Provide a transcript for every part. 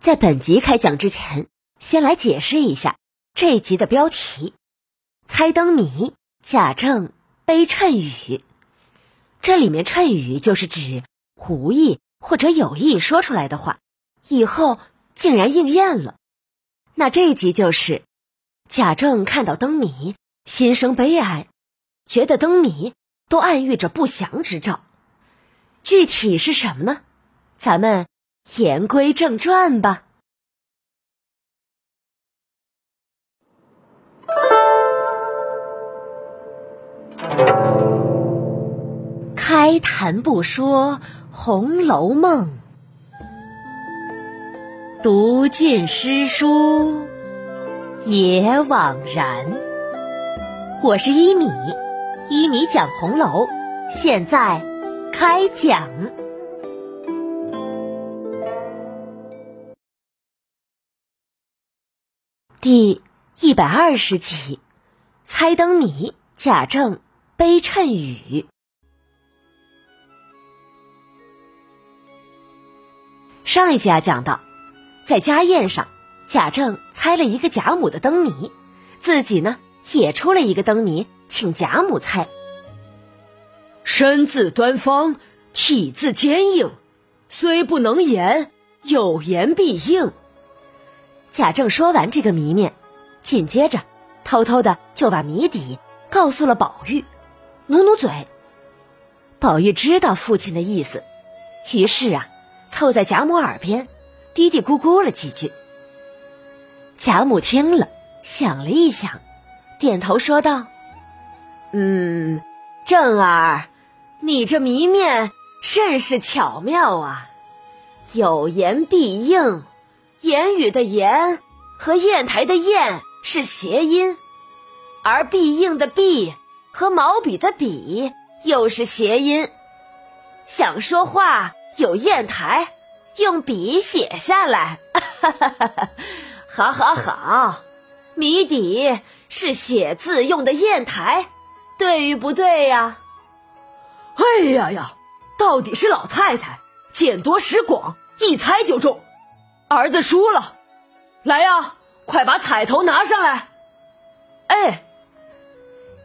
在本集开讲之前，先来解释一下这集的标题：猜灯谜，贾政背谶语。这里面谶语就是指无意或者有意说出来的话，以后竟然应验了。那这一集就是贾政看到灯谜，心生悲哀，觉得灯谜都暗喻着不祥之兆。具体是什么呢？咱们言归正传吧。开谈不说《红楼梦》，读尽诗书也枉然。我是一米，一米讲红楼，现在开讲第一百二十集：猜灯谜，贾政背谶语。上一集啊，讲到，在家宴上，贾政猜了一个贾母的灯谜，自己呢也出了一个灯谜，请贾母猜。身字端方，体字坚硬，虽不能言，有言必应。贾政说完这个谜面，紧接着偷偷的就把谜底告诉了宝玉，努努嘴。宝玉知道父亲的意思，于是啊。凑在贾母耳边，嘀嘀咕咕了几句。贾母听了，想了一想，点头说道：“嗯，正儿，你这谜面甚是巧妙啊！有言必应，言语的言和砚台的砚是谐音，而必应的必和毛笔的笔又是谐音。想说话。”有砚台，用笔写下来，哈哈哈哈好好好，谜底是写字用的砚台，对与不对呀？哎呀呀，到底是老太太见多识广，一猜就中，儿子输了，来呀，快把彩头拿上来。哎，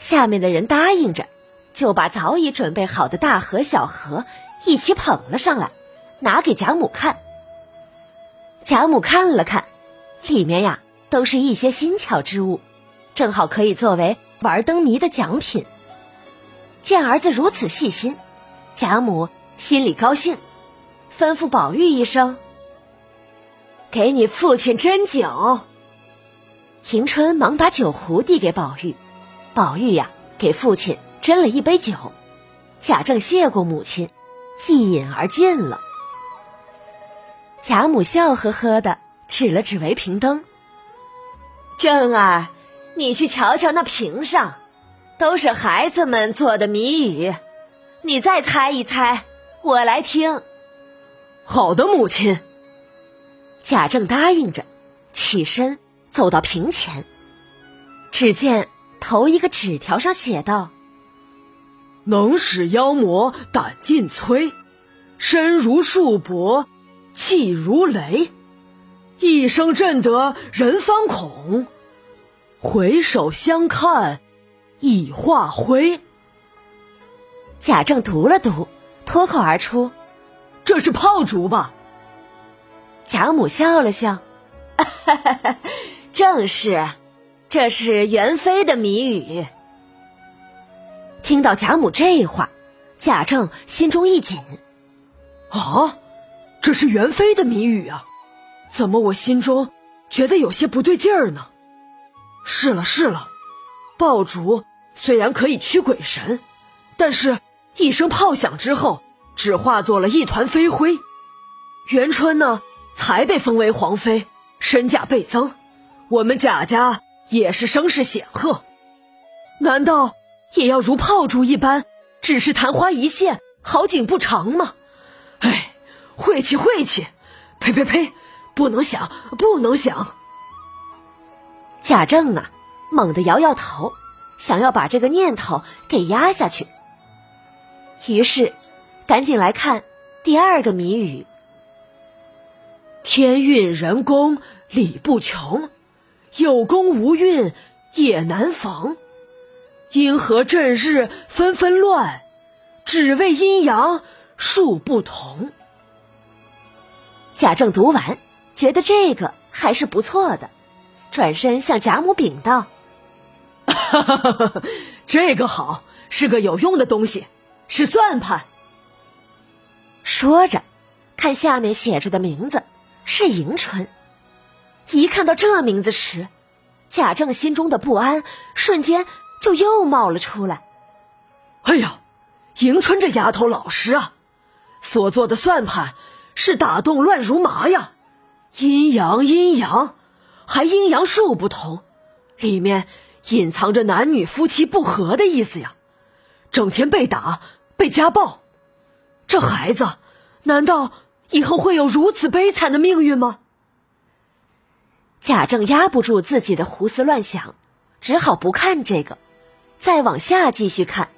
下面的人答应着，就把早已准备好的大盒、小盒。一起捧了上来，拿给贾母看。贾母看了看，里面呀都是一些新巧之物，正好可以作为玩灯谜的奖品。见儿子如此细心，贾母心里高兴，吩咐宝玉一声：“给你父亲斟酒。”迎春忙把酒壶递给宝玉，宝玉呀给父亲斟了一杯酒。贾政谢过母亲。一饮而尽了。贾母笑呵呵的指了指围屏灯：“正儿，你去瞧瞧那屏上，都是孩子们做的谜语，你再猜一猜，我来听。”好的，母亲。贾政答应着，起身走到屏前。只见头一个纸条上写道。能使妖魔胆尽摧，身如束帛，气如雷，一声震得人方恐，回首相看已化灰。贾政读了读，脱口而出：“这是炮竹吧？”贾母笑了笑：“ 正是，这是元妃的谜语。”听到贾母这话，贾政心中一紧。啊，这是元妃的谜语啊！怎么我心中觉得有些不对劲儿呢？是了是了，爆竹虽然可以驱鬼神，但是一声炮响之后，只化作了一团飞灰。元春呢，才被封为皇妃，身价倍增，我们贾家也是声势显赫，难道？也要如炮竹一般，只是昙花一现，好景不长吗？哎，晦气晦气！呸呸呸！不能想，不能想！贾政啊，猛地摇摇头，想要把这个念头给压下去。于是，赶紧来看第二个谜语：天运人功理不穷，有功无运也难逢。因何阵日纷纷乱？只为阴阳数不同。贾政读完，觉得这个还是不错的，转身向贾母禀道：“ 这个好，是个有用的东西，是算盘。”说着，看下面写着的名字是迎春。一看到这名字时，贾政心中的不安瞬间就又冒了出来。哎呀，迎春这丫头老实啊，所做的算盘是打洞乱如麻呀，阴阳阴阳，还阴阳数不同，里面隐藏着男女夫妻不和的意思呀，整天被打被家暴，这孩子。难道以后会有如此悲惨的命运吗？贾政压不住自己的胡思乱想，只好不看这个，再往下继续看。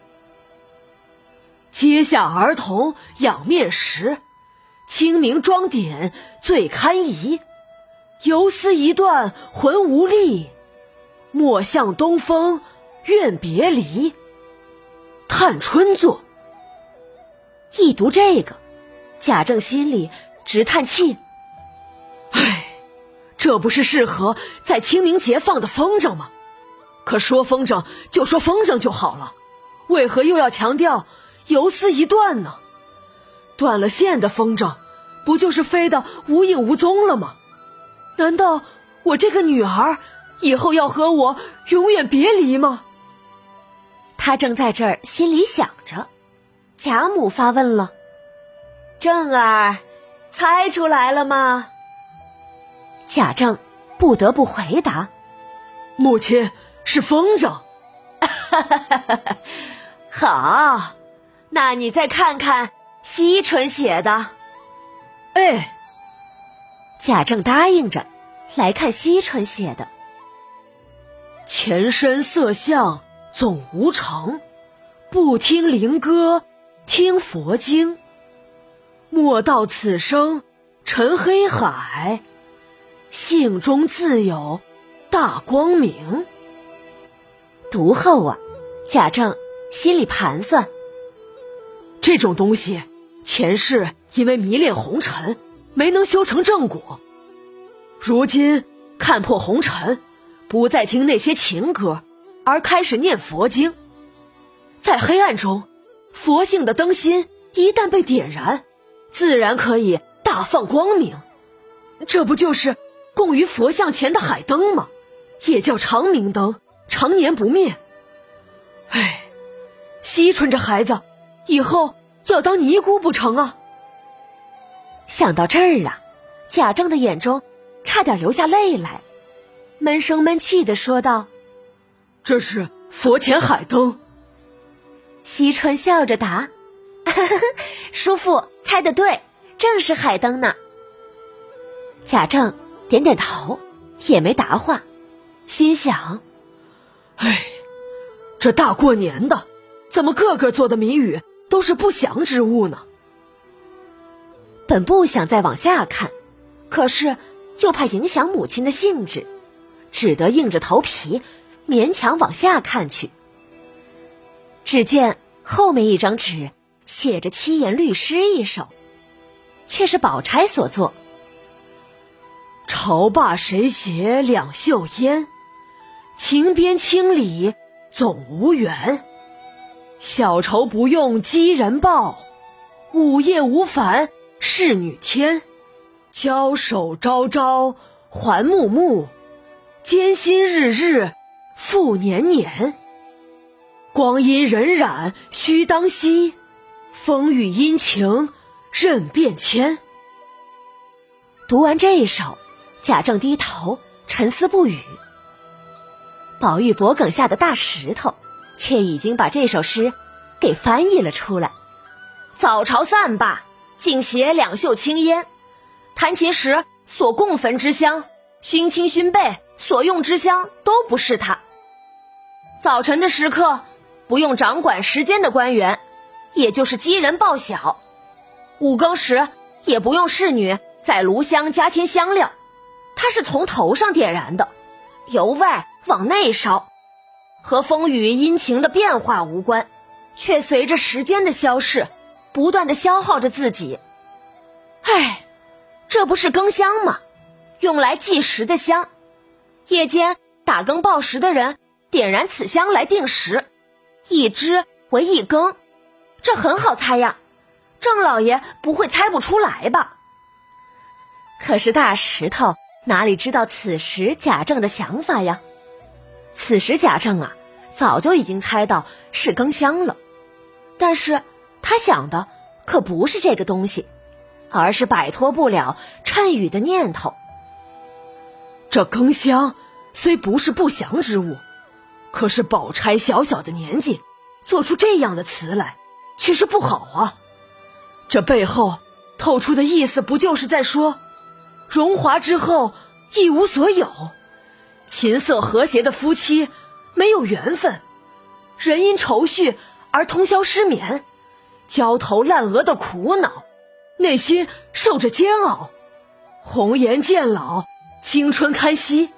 阶下儿童仰面时，清明妆点最堪宜。游丝一断魂无力，莫向东风怨别离。探春作。一读这个。贾政心里直叹气：“唉，这不是适合在清明节放的风筝吗？可说风筝就说风筝就好了，为何又要强调游丝一断呢？断了线的风筝，不就是飞得无影无踪了吗？难道我这个女儿以后要和我永远别离吗？”他正在这儿心里想着，贾母发问了。正儿，猜出来了吗？贾政不得不回答：“母亲是风筝。”好，那你再看看惜春写的。哎，贾政答应着，来看惜春写的：“前身色相总无常，不听灵歌听佛经。”莫道此生沉黑海，性中自有大光明。读后啊，贾政心里盘算：这种东西前世因为迷恋红尘，没能修成正果，如今看破红尘，不再听那些情歌，而开始念佛经，在黑暗中，佛性的灯芯一旦被点燃。自然可以大放光明，这不就是供于佛像前的海灯吗？也叫长明灯，常年不灭。哎，惜春这孩子，以后要当尼姑不成啊？想到这儿啊，贾政的眼中差点流下泪来，闷声闷气的说道：“这是佛前海灯。”惜春笑着答：“ 叔父。”猜的对，正是海灯呢。贾政点点头，也没答话，心想：“哎，这大过年的，怎么个个做的谜语都是不祥之物呢？”本不想再往下看，可是又怕影响母亲的兴致，只得硬着头皮勉强往下看去。只见后面一张纸。写着七言律诗一首，却是宝钗所作。朝罢谁携两袖烟？情边千里总无缘。小愁不用寄人报，午夜无烦侍女添。交手朝朝还暮暮，艰辛日日复年年。光阴荏苒须当惜。风雨阴晴任变迁。读完这一首，贾政低头沉思不语。宝玉脖梗下的大石头，却已经把这首诗给翻译了出来。早朝散罢，竟携两袖青烟。弹琴时所供焚之香，熏青熏背所用之香，都不是他。早晨的时刻，不用掌管时间的官员。也就是鸡人报晓，五更时也不用侍女在炉香加添香料，它是从头上点燃的，由外往内烧，和风雨阴晴的变化无关，却随着时间的消逝，不断的消耗着自己。唉，这不是更香吗？用来计时的香，夜间打更报时的人点燃此香来定时，一支为一更，这很好猜呀。郑老爷不会猜不出来吧？可是大石头哪里知道此时贾政的想法呀？此时贾政啊，早就已经猜到是更香了，但是他想的可不是这个东西，而是摆脱不了谶语的念头。这更香虽不是不祥之物，可是宝钗小小的年纪，做出这样的词来，却是不好啊。这背后透出的意思，不就是在说，荣华之后一无所有，琴瑟和谐的夫妻没有缘分，人因愁绪而通宵失眠，焦头烂额的苦恼，内心受着煎熬，红颜渐老，青春堪惜，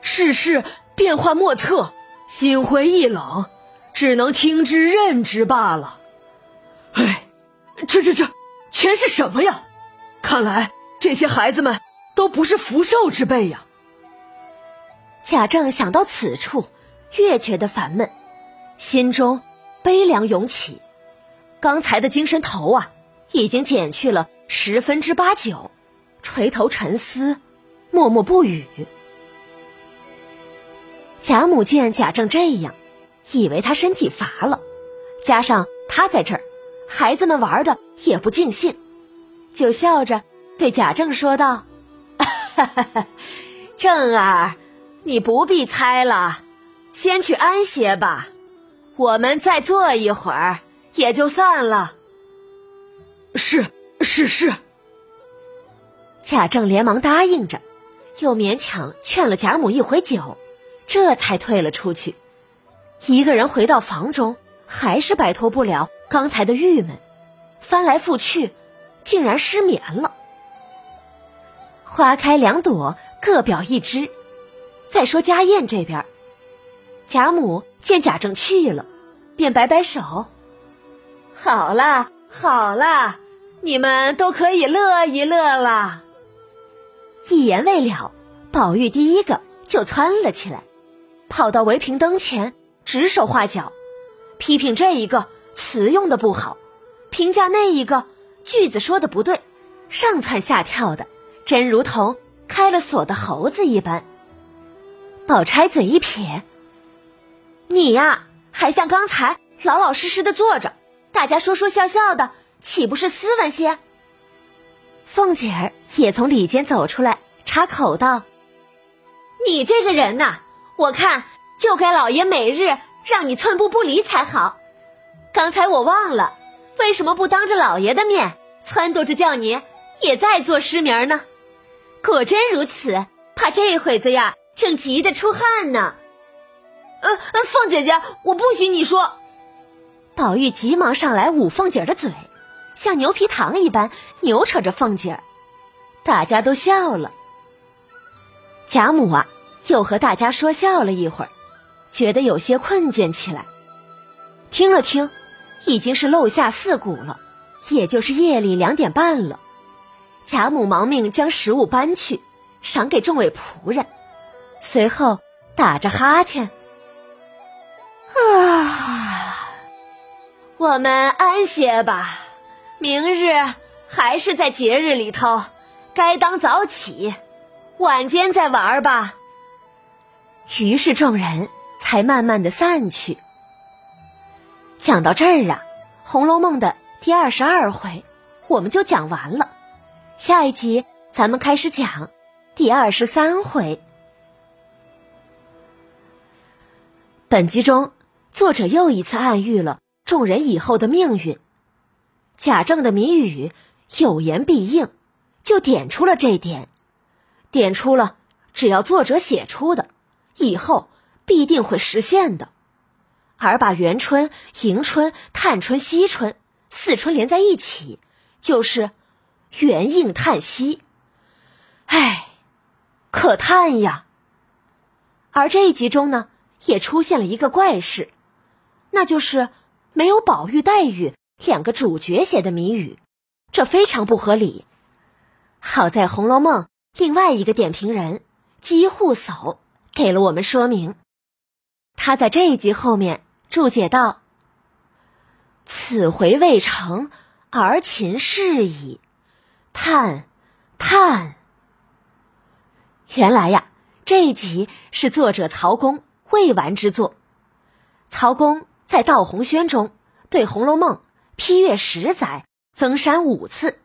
世事变幻莫测，心灰意冷，只能听之任之罢了。这这这，全是什么呀？看来这些孩子们都不是福寿之辈呀。贾政想到此处，越觉得烦闷，心中悲凉涌起。刚才的精神头啊，已经减去了十分之八九，垂头沉思，默默不语。贾母见贾政这样，以为他身体乏了，加上他在这儿。孩子们玩的也不尽兴，就笑着对贾政说道：“ 正儿，你不必猜了，先去安歇吧。我们再坐一会儿，也就散了。”“是是是。”贾政连忙答应着，又勉强劝了贾母一回酒，这才退了出去。一个人回到房中，还是摆脱不了。刚才的郁闷，翻来覆去，竟然失眠了。花开两朵，各表一枝。再说家宴这边，贾母见贾政去了，便摆摆手：“好啦，好啦，你们都可以乐一乐了。”一言未了，宝玉第一个就窜了起来，跑到围屏灯前，指手画脚，批评这一个。词用的不好，评价那一个句子说的不对，上蹿下跳的，真如同开了锁的猴子一般。宝钗嘴一撇：“你呀，还像刚才老老实实的坐着，大家说说笑笑的，岂不是斯文些？”凤姐儿也从里间走出来，插口道：“你这个人呐，我看就该老爷每日让你寸步不离才好。”刚才我忘了，为什么不当着老爷的面撺掇着叫你也在做诗名呢？果真如此，怕这会子呀，正急得出汗呢。呃呃，凤姐姐，我不许你说。宝玉急忙上来捂凤姐的嘴，像牛皮糖一般扭扯着凤姐，大家都笑了。贾母啊，又和大家说笑了一会儿，觉得有些困倦起来，听了听。已经是漏下四鼓了，也就是夜里两点半了。贾母忙命将食物搬去，赏给众位仆人，随后打着哈欠：“啊，我们安歇吧。明日还是在节日里头，该当早起，晚间再玩吧。”于是众人才慢慢的散去。讲到这儿啊，《红楼梦》的第二十二回我们就讲完了。下一集咱们开始讲第二十三回。本集中，作者又一次暗喻了众人以后的命运。贾政的谜语有言必应，就点出了这点，点出了只要作者写出的，以后必定会实现的。而把元春、迎春、探春、惜春四春连在一起，就是元应叹息，唉，可叹呀！而这一集中呢，也出现了一个怪事，那就是没有宝玉、黛玉两个主角写的谜语，这非常不合理。好在《红楼梦》另外一个点评人姬护叟给了我们说明，他在这一集后面注解道：“此回未成，而秦事矣。叹，叹。”原来呀。这一集是作者曹公未完之作。曹公在《道红轩》中对《红楼梦》批阅十载，增删五次，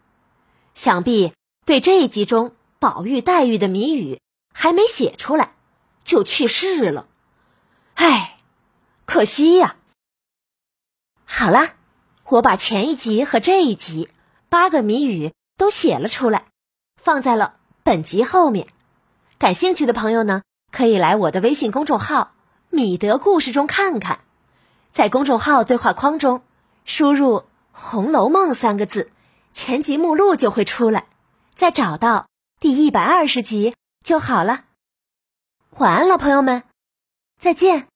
想必对这一集中宝玉、黛玉的谜语还没写出来，就去世了。唉，可惜呀。好啦，我把前一集和这一集八个谜语都写了出来，放在了本集后面。感兴趣的朋友呢，可以来我的微信公众号“米德故事”中看看，在公众号对话框中输入“红楼梦”三个字，全集目录就会出来，再找到第一百二十集就好了。晚安了，朋友们，再见。